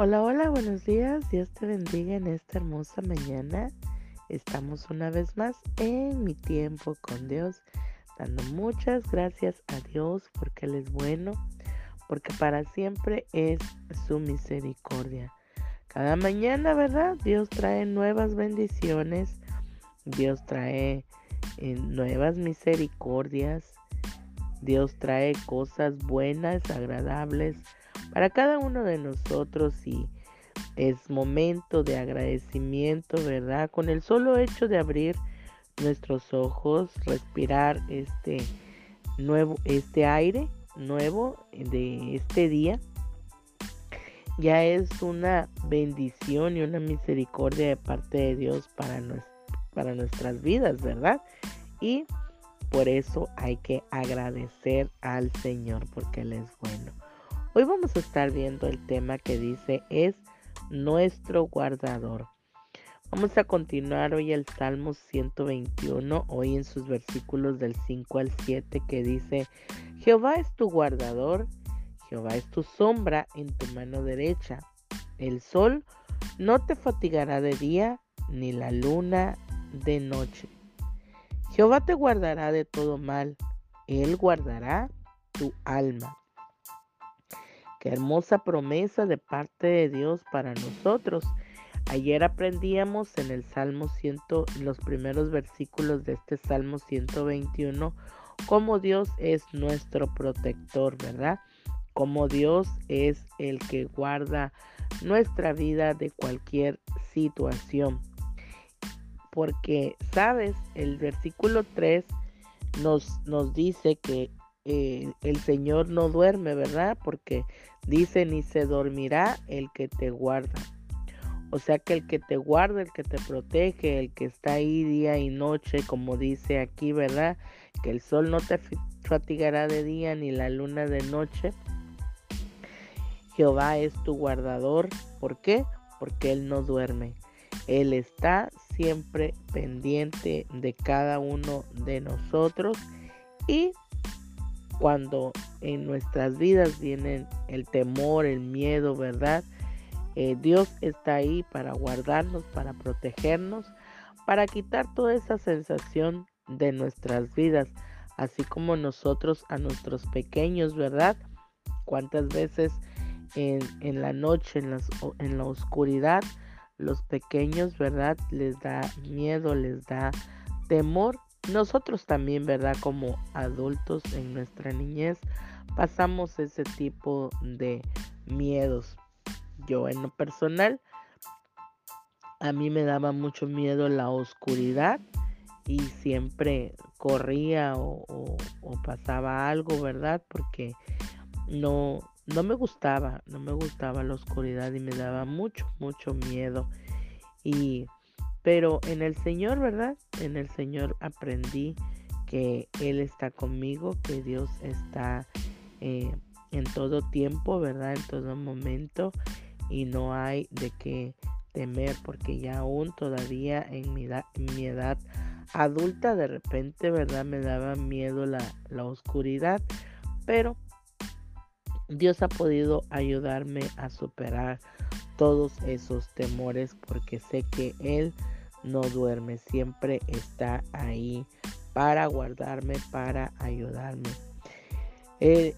Hola, hola, buenos días. Dios te bendiga en esta hermosa mañana. Estamos una vez más en mi tiempo con Dios, dando muchas gracias a Dios porque Él es bueno, porque para siempre es su misericordia. Cada mañana, ¿verdad? Dios trae nuevas bendiciones, Dios trae eh, nuevas misericordias, Dios trae cosas buenas, agradables para cada uno de nosotros y es momento de agradecimiento, ¿verdad? Con el solo hecho de abrir nuestros ojos, respirar este nuevo este aire nuevo de este día ya es una bendición y una misericordia de parte de Dios para, para nuestras vidas, ¿verdad? Y por eso hay que agradecer al Señor porque Él es bueno. Hoy vamos a estar viendo el tema que dice es nuestro guardador. Vamos a continuar hoy el Salmo 121, hoy en sus versículos del 5 al 7 que dice, Jehová es tu guardador, Jehová es tu sombra en tu mano derecha. El sol no te fatigará de día, ni la luna de noche. Jehová te guardará de todo mal, Él guardará tu alma. Qué hermosa promesa de parte de Dios para nosotros. Ayer aprendíamos en el Salmo 100, los primeros versículos de este Salmo 121, cómo Dios es nuestro protector, ¿verdad? Cómo Dios es el que guarda nuestra vida de cualquier situación. Porque, sabes, el versículo 3 nos, nos dice que eh, el Señor no duerme, ¿verdad? Porque dice, ni se dormirá el que te guarda. O sea que el que te guarda, el que te protege, el que está ahí día y noche, como dice aquí, ¿verdad? Que el sol no te fatigará de día ni la luna de noche. Jehová es tu guardador. ¿Por qué? Porque Él no duerme. Él está siempre pendiente de cada uno de nosotros y cuando en nuestras vidas vienen el temor, el miedo, ¿verdad? Eh, Dios está ahí para guardarnos, para protegernos, para quitar toda esa sensación de nuestras vidas, así como nosotros a nuestros pequeños, ¿verdad? ¿Cuántas veces en, la noche, en la oscuridad, los pequeños, ¿verdad? Les da miedo, les da temor nosotros también, ¿verdad? Como adultos en nuestra niñez pasamos ese tipo de miedos. Yo en lo personal, a mí me daba mucho miedo la oscuridad y siempre corría o, pasaba algo, ¿verdad? Porque no, no me gustaba, no me gustaba la oscuridad y me daba mucho, mucho miedo. Y pero en el Señor, ¿verdad? En el Señor aprendí que Él está conmigo, que Dios está eh, en todo tiempo, ¿verdad? En todo momento y no hay de qué temer porque ya aún todavía en mi edad, mi edad adulta de repente, ¿verdad? Me daba miedo la, la oscuridad, pero Dios ha podido ayudarme a superar todos esos temores porque sé que Él no duerme, siempre está ahí para guardarme, para ayudarme. El,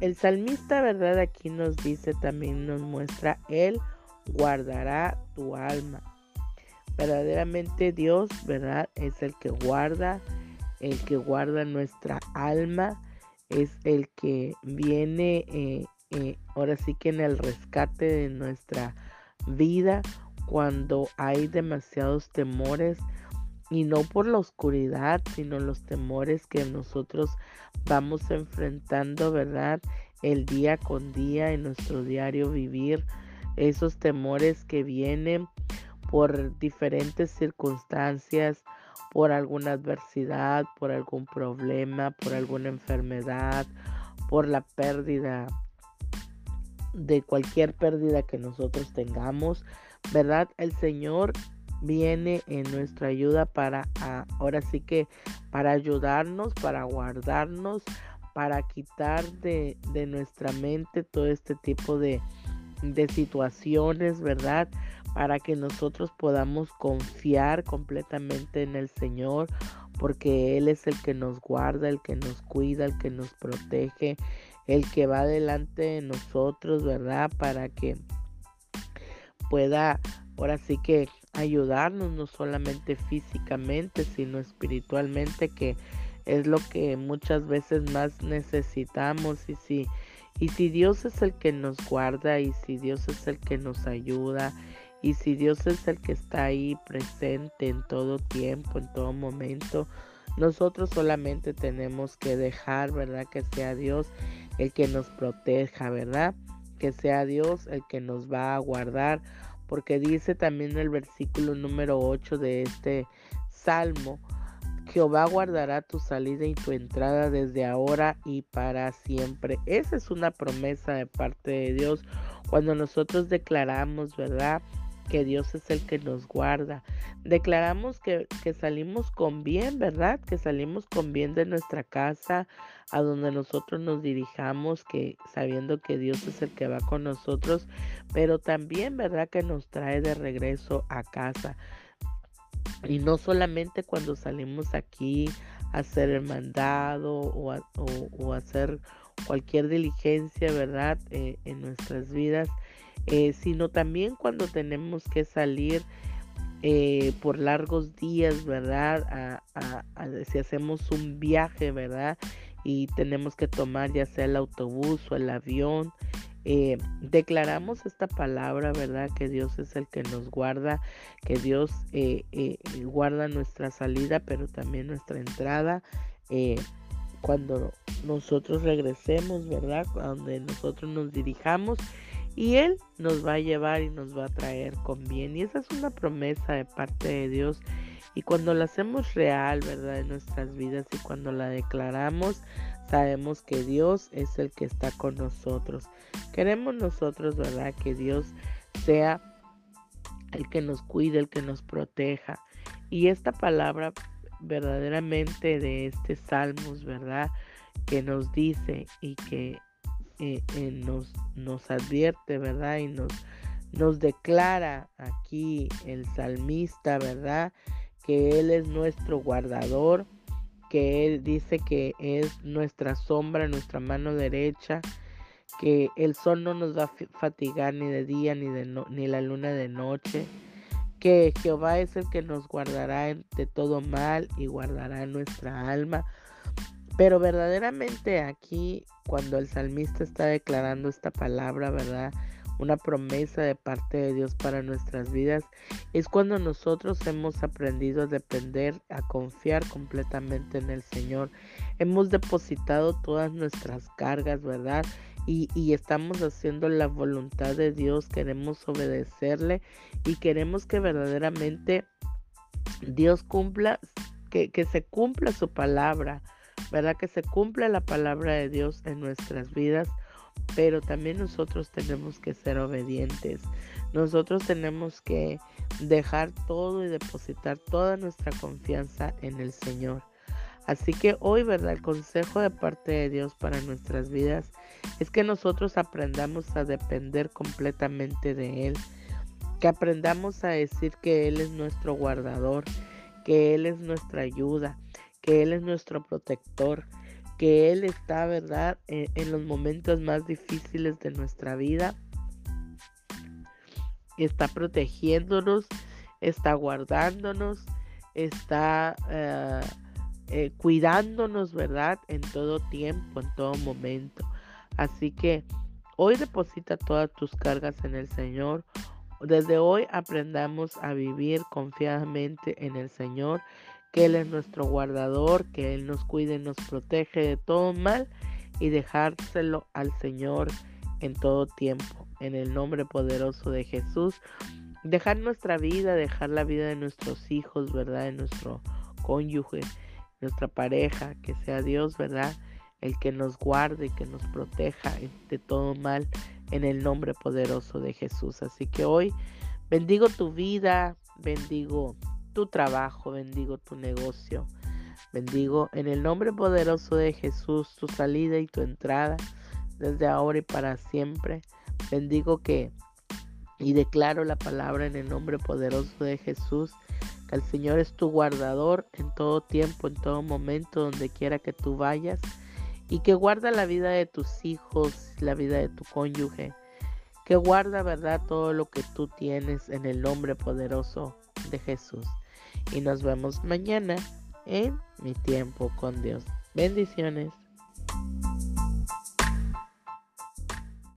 el, salmista, ¿verdad? Aquí nos dice, también nos muestra, Él guardará tu alma. Verdaderamente Dios, ¿verdad? Es el que guarda, el que guarda nuestra alma, es el que viene eh, eh, ahora sí que en el rescate de nuestra vida cuando hay demasiados temores y no por la oscuridad, sino los temores que nosotros vamos enfrentando, ¿verdad? El día con día en nuestro diario vivir, esos temores que vienen por diferentes circunstancias, por alguna adversidad, por algún problema, por alguna enfermedad, por la pérdida de cualquier pérdida que nosotros tengamos, ¿verdad? El Señor viene en nuestra ayuda para, ahora sí que, para ayudarnos, para guardarnos, para quitar de, de nuestra mente todo este tipo de, de situaciones, ¿verdad? Para que nosotros podamos confiar completamente en el Señor, porque Él es el que nos guarda, el que nos cuida, el que nos protege, el que va delante de nosotros, ¿verdad? Para que pueda ahora sí que ayudarnos no solamente físicamente, sino espiritualmente, que es lo que muchas veces más necesitamos. Y si, y si Dios es el que nos guarda, y si Dios es el que nos ayuda, y si Dios es el que está ahí presente en todo tiempo, en todo momento, nosotros solamente tenemos que dejar, ¿verdad? Que sea Dios el que nos proteja, ¿verdad? Que sea Dios el que nos va a guardar porque dice también el versículo número 8 de este salmo, Jehová guardará tu salida y tu entrada desde ahora y para siempre. Esa es una promesa de parte de Dios cuando nosotros declaramos, ¿verdad? Que Dios es el que nos guarda. Declaramos que, que, salimos con bien, ¿verdad? Que salimos con bien de nuestra casa, a donde nosotros nos dirijamos, que sabiendo que Dios es el que va con nosotros, pero también, ¿verdad? Que nos trae de regreso a casa. Y no solamente cuando salimos aquí a hacer el mandado o, o, hacer cualquier diligencia, ¿verdad? Eh, en nuestras vidas, eh, sino también cuando tenemos que salir eh, por largos días, ¿verdad? si hacemos un viaje, ¿verdad? Y tenemos que tomar ya sea el autobús o el avión. Eh, declaramos esta palabra, ¿verdad? Que Dios es el que nos guarda, que Dios guarda nuestra salida, pero también nuestra entrada. cuando nosotros regresemos, ¿verdad? A donde nosotros nos dirijamos y Él nos va a llevar y nos va a traer con bien. Y esa es una promesa de parte de Dios. Y cuando la hacemos real, ¿verdad? En nuestras vidas y cuando la declaramos, sabemos que Dios es el que está con nosotros. Queremos nosotros, ¿verdad? Que Dios sea el que nos cuide, el que nos proteja. Y esta palabra verdaderamente de este Salmos, ¿verdad? Que nos dice y que eh, eh, nos, nos advierte, ¿verdad? Y nos, nos declara aquí el salmista, ¿verdad? Que Él es nuestro guardador, que Él dice que es nuestra sombra, nuestra mano derecha, que el sol no nos va a fatigar ni de día ni, de ni la luna de noche, que Jehová es el que nos guardará de todo mal y guardará nuestra alma. Pero verdaderamente aquí, cuando el salmista está declarando esta palabra, ¿verdad? Una promesa de parte de Dios para nuestras vidas, es cuando nosotros hemos aprendido a depender, a confiar completamente en el Señor. Hemos depositado todas nuestras cargas, ¿verdad? Y, y, estamos haciendo la voluntad de Dios, queremos obedecerle y queremos que verdaderamente Dios cumpla, que, que se cumpla su palabra. ¿Verdad? Que se cumpla la palabra de Dios en nuestras vidas, pero también nosotros tenemos que ser obedientes. Nosotros tenemos que dejar todo y depositar toda nuestra confianza en el Señor. Así que hoy, ¿verdad? El consejo de parte de Dios para nuestras vidas es que nosotros aprendamos a depender completamente de Él. Que aprendamos a decir que Él es nuestro guardador, que Él es nuestra ayuda, que Él es nuestro protector, que Él está, ¿verdad?, en, en los momentos más difíciles de nuestra vida. Está protegiéndonos, está guardándonos, está eh, eh, cuidándonos, ¿verdad? En todo tiempo, en todo momento. Así que hoy deposita todas tus cargas en el Señor. Desde hoy aprendamos a vivir confiadamente en el Señor que Él es nuestro guardador, que Él nos cuide y nos protege de todo mal y dejárselo al Señor en todo tiempo. En el nombre poderoso de Jesús, dejar nuestra vida, dejar la vida de nuestros hijos, ¿verdad? De nuestro cónyuge, nuestra pareja, que sea Dios, ¿verdad? El que nos guarde que nos proteja de todo mal en el nombre poderoso de Jesús. Así que hoy bendigo tu vida, bendigo tu trabajo, bendigo tu negocio. Bendigo en el nombre poderoso de Jesús tu salida y tu entrada desde ahora y para siempre. Bendigo que y declaro la palabra en el nombre poderoso de Jesús, que el Señor es tu guardador en todo tiempo, en todo momento, donde quiera que tú vayas, y que guarda la vida de tus hijos, la vida de tu cónyuge, que guarda, ¿verdad?, todo lo que tú tienes en el nombre poderoso de Jesús. Y nos vemos mañana en mi tiempo con Dios. Bendiciones.